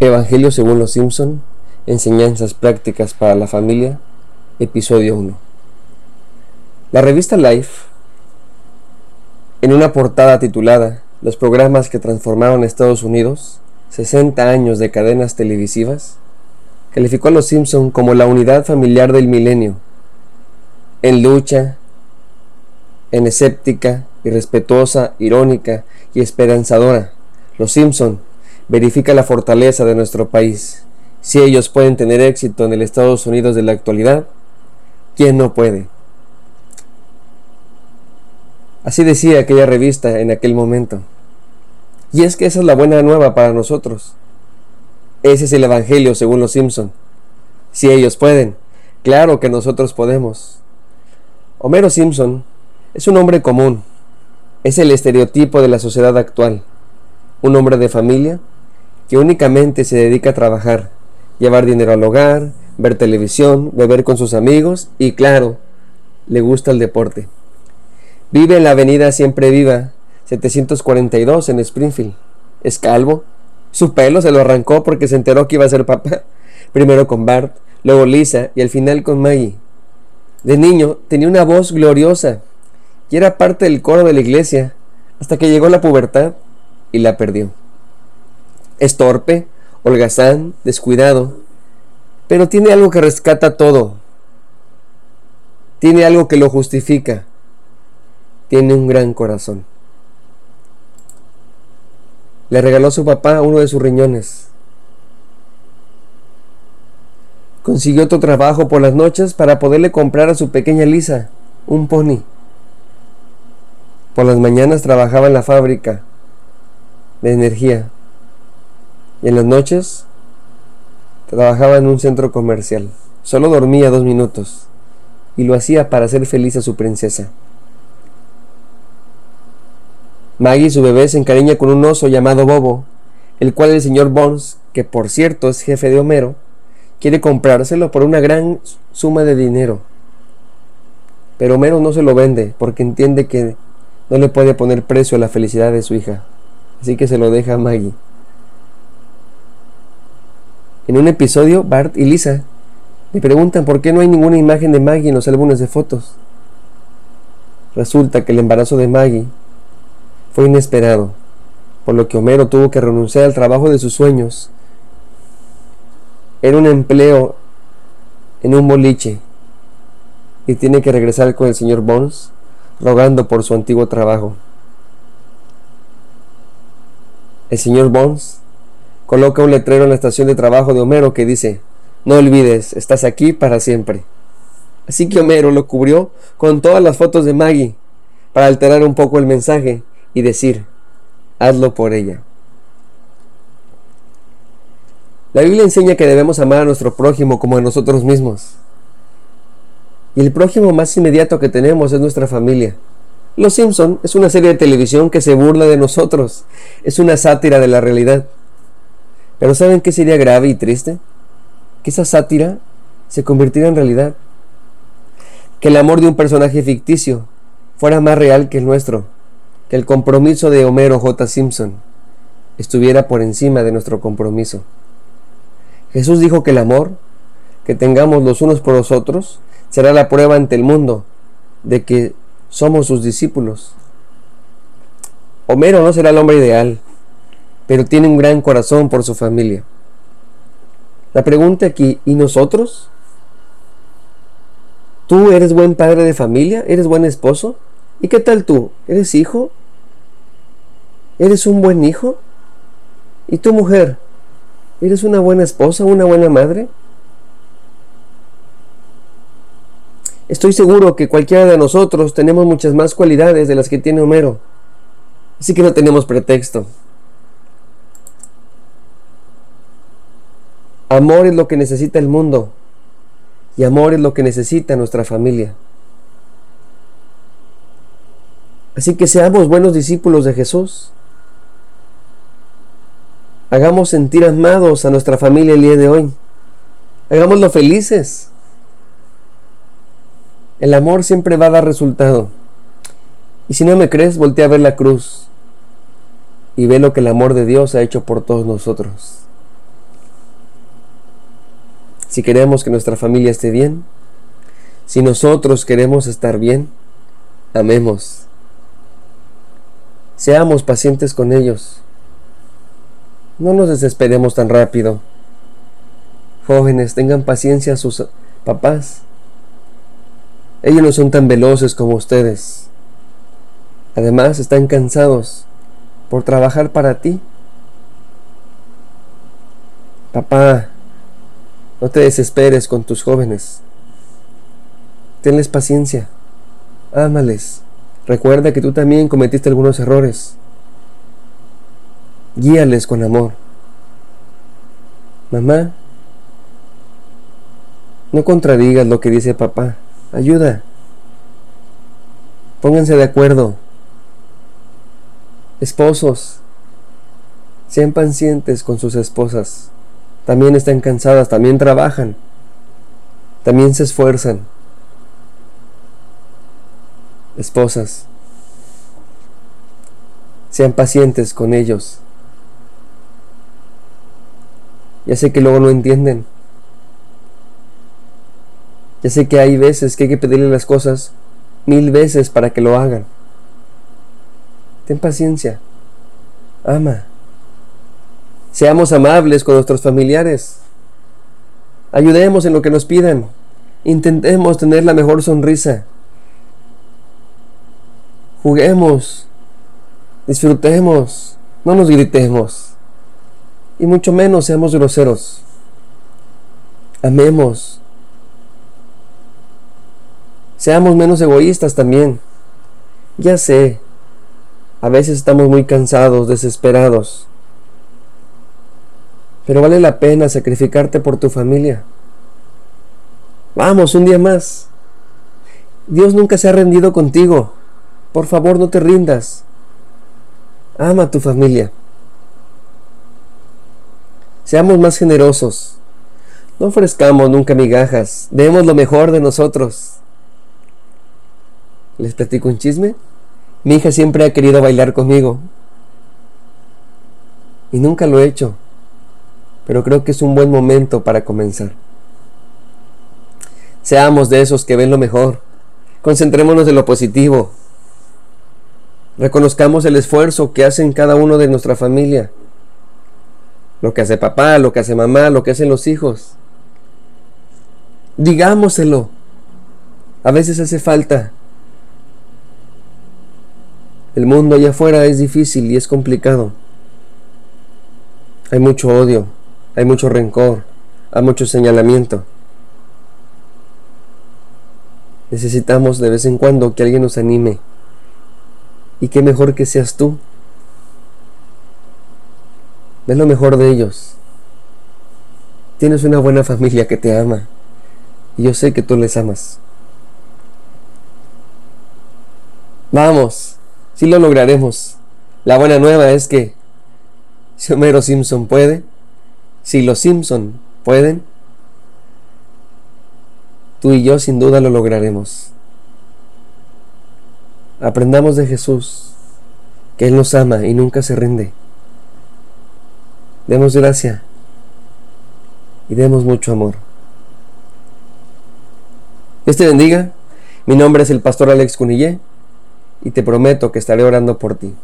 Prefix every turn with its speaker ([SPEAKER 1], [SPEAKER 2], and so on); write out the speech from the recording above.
[SPEAKER 1] Evangelio según los Simpson, Enseñanzas prácticas para la familia, episodio 1. La revista Life, en una portada titulada Los programas que transformaron Estados Unidos, 60 años de cadenas televisivas, calificó a los Simpson como la unidad familiar del milenio, en lucha, en escéptica, irrespetuosa, irónica y esperanzadora. Los Simpson verifica la fortaleza de nuestro país. Si ellos pueden tener éxito en el Estados Unidos de la actualidad, ¿quién no puede? Así decía aquella revista en aquel momento. Y es que esa es la buena nueva para nosotros. Ese es el Evangelio según los Simpson. Si ellos pueden, claro que nosotros podemos. Homero Simpson es un hombre común. Es el estereotipo de la sociedad actual. Un hombre de familia que únicamente se dedica a trabajar, llevar dinero al hogar, ver televisión, beber con sus amigos y claro, le gusta el deporte. Vive en la avenida Siempre Viva, 742 en Springfield. Es calvo. Su pelo se lo arrancó porque se enteró que iba a ser papá. Primero con Bart, luego Lisa y al final con Maggie. De niño tenía una voz gloriosa y era parte del coro de la iglesia hasta que llegó la pubertad y la perdió. Es torpe, holgazán, descuidado, pero tiene algo que rescata todo. Tiene algo que lo justifica. Tiene un gran corazón. Le regaló a su papá uno de sus riñones. Consiguió otro trabajo por las noches para poderle comprar a su pequeña Lisa un pony. Por las mañanas trabajaba en la fábrica de energía y en las noches trabajaba en un centro comercial. Solo dormía dos minutos y lo hacía para hacer feliz a su princesa. Maggie, su bebé, se encariña con un oso llamado Bobo, el cual el señor Bones, que por cierto es jefe de Homero, quiere comprárselo por una gran suma de dinero. Pero Homero no se lo vende porque entiende que no le puede poner precio a la felicidad de su hija, así que se lo deja a Maggie. En un episodio, Bart y Lisa le preguntan por qué no hay ninguna imagen de Maggie en los álbumes de fotos. Resulta que el embarazo de Maggie fue inesperado, por lo que Homero tuvo que renunciar al trabajo de sus sueños. Era un empleo en un boliche y tiene que regresar con el señor Bones rogando por su antiguo trabajo. El señor Bones coloca un letrero en la estación de trabajo de Homero que dice, no olvides, estás aquí para siempre. Así que Homero lo cubrió con todas las fotos de Maggie para alterar un poco el mensaje y decir, hazlo por ella. La Biblia enseña que debemos amar a nuestro prójimo como a nosotros mismos. Y el prójimo más inmediato que tenemos es nuestra familia. Los Simpson es una serie de televisión que se burla de nosotros. Es una sátira de la realidad. Pero ¿saben qué sería grave y triste? Que esa sátira se convirtiera en realidad. Que el amor de un personaje ficticio fuera más real que el nuestro. Que el compromiso de Homero J. Simpson estuviera por encima de nuestro compromiso. Jesús dijo que el amor que tengamos los unos por los otros será la prueba ante el mundo de que somos sus discípulos. Homero no será el hombre ideal, pero tiene un gran corazón por su familia. La pregunta aquí, ¿y nosotros? ¿Tú eres buen padre de familia? ¿Eres buen esposo? ¿Y qué tal tú? ¿Eres hijo? ¿Eres un buen hijo? ¿Y tu mujer? ¿Eres una buena esposa, una buena madre? Estoy seguro que cualquiera de nosotros tenemos muchas más cualidades de las que tiene Homero. Así que no tenemos pretexto. Amor es lo que necesita el mundo y amor es lo que necesita nuestra familia. Así que seamos buenos discípulos de Jesús. Hagamos sentir amados a nuestra familia el día de hoy. Hagámoslo felices. El amor siempre va a dar resultado. Y si no me crees, voltea a ver la cruz y ve lo que el amor de Dios ha hecho por todos nosotros. Si queremos que nuestra familia esté bien, si nosotros queremos estar bien, amemos. Seamos pacientes con ellos. No nos desesperemos tan rápido. Jóvenes, tengan paciencia a sus papás. Ellos no son tan veloces como ustedes. Además, están cansados por trabajar para ti. Papá, no te desesperes con tus jóvenes. Tenles paciencia. Ámales. Recuerda que tú también cometiste algunos errores. Guíales con amor. Mamá, no contradigas lo que dice papá. Ayuda. Pónganse de acuerdo. Esposos, sean pacientes con sus esposas. También están cansadas, también trabajan, también se esfuerzan. Esposas, sean pacientes con ellos. Ya sé que luego no entienden. Ya sé que hay veces que hay que pedirle las cosas mil veces para que lo hagan. Ten paciencia. Ama. Seamos amables con nuestros familiares. Ayudemos en lo que nos pidan. Intentemos tener la mejor sonrisa. Juguemos. Disfrutemos. No nos gritemos. Y mucho menos seamos groseros. Amemos. Seamos menos egoístas también. Ya sé, a veces estamos muy cansados, desesperados. Pero vale la pena sacrificarte por tu familia. Vamos, un día más. Dios nunca se ha rendido contigo. Por favor, no te rindas. Ama a tu familia. Seamos más generosos. No ofrezcamos nunca migajas. Demos lo mejor de nosotros. ¿Les platico un chisme? Mi hija siempre ha querido bailar conmigo. Y nunca lo he hecho. Pero creo que es un buen momento para comenzar. Seamos de esos que ven lo mejor. Concentrémonos en lo positivo. Reconozcamos el esfuerzo que hacen cada uno de nuestra familia. Lo que hace papá, lo que hace mamá, lo que hacen los hijos. Digámoselo. A veces hace falta el mundo allá afuera es difícil y es complicado. Hay mucho odio, hay mucho rencor, hay mucho señalamiento. Necesitamos de vez en cuando que alguien nos anime. Y qué mejor que seas tú. Ve lo mejor de ellos. Tienes una buena familia que te ama. Y yo sé que tú les amas. Vamos. Si lo lograremos. La buena nueva es que si Homero Simpson puede, si los Simpson pueden, tú y yo sin duda lo lograremos. Aprendamos de Jesús, que Él nos ama y nunca se rinde. Demos gracia y demos mucho amor. Dios te bendiga. Mi nombre es el pastor Alex Cunillé y te prometo que estaré orando por ti.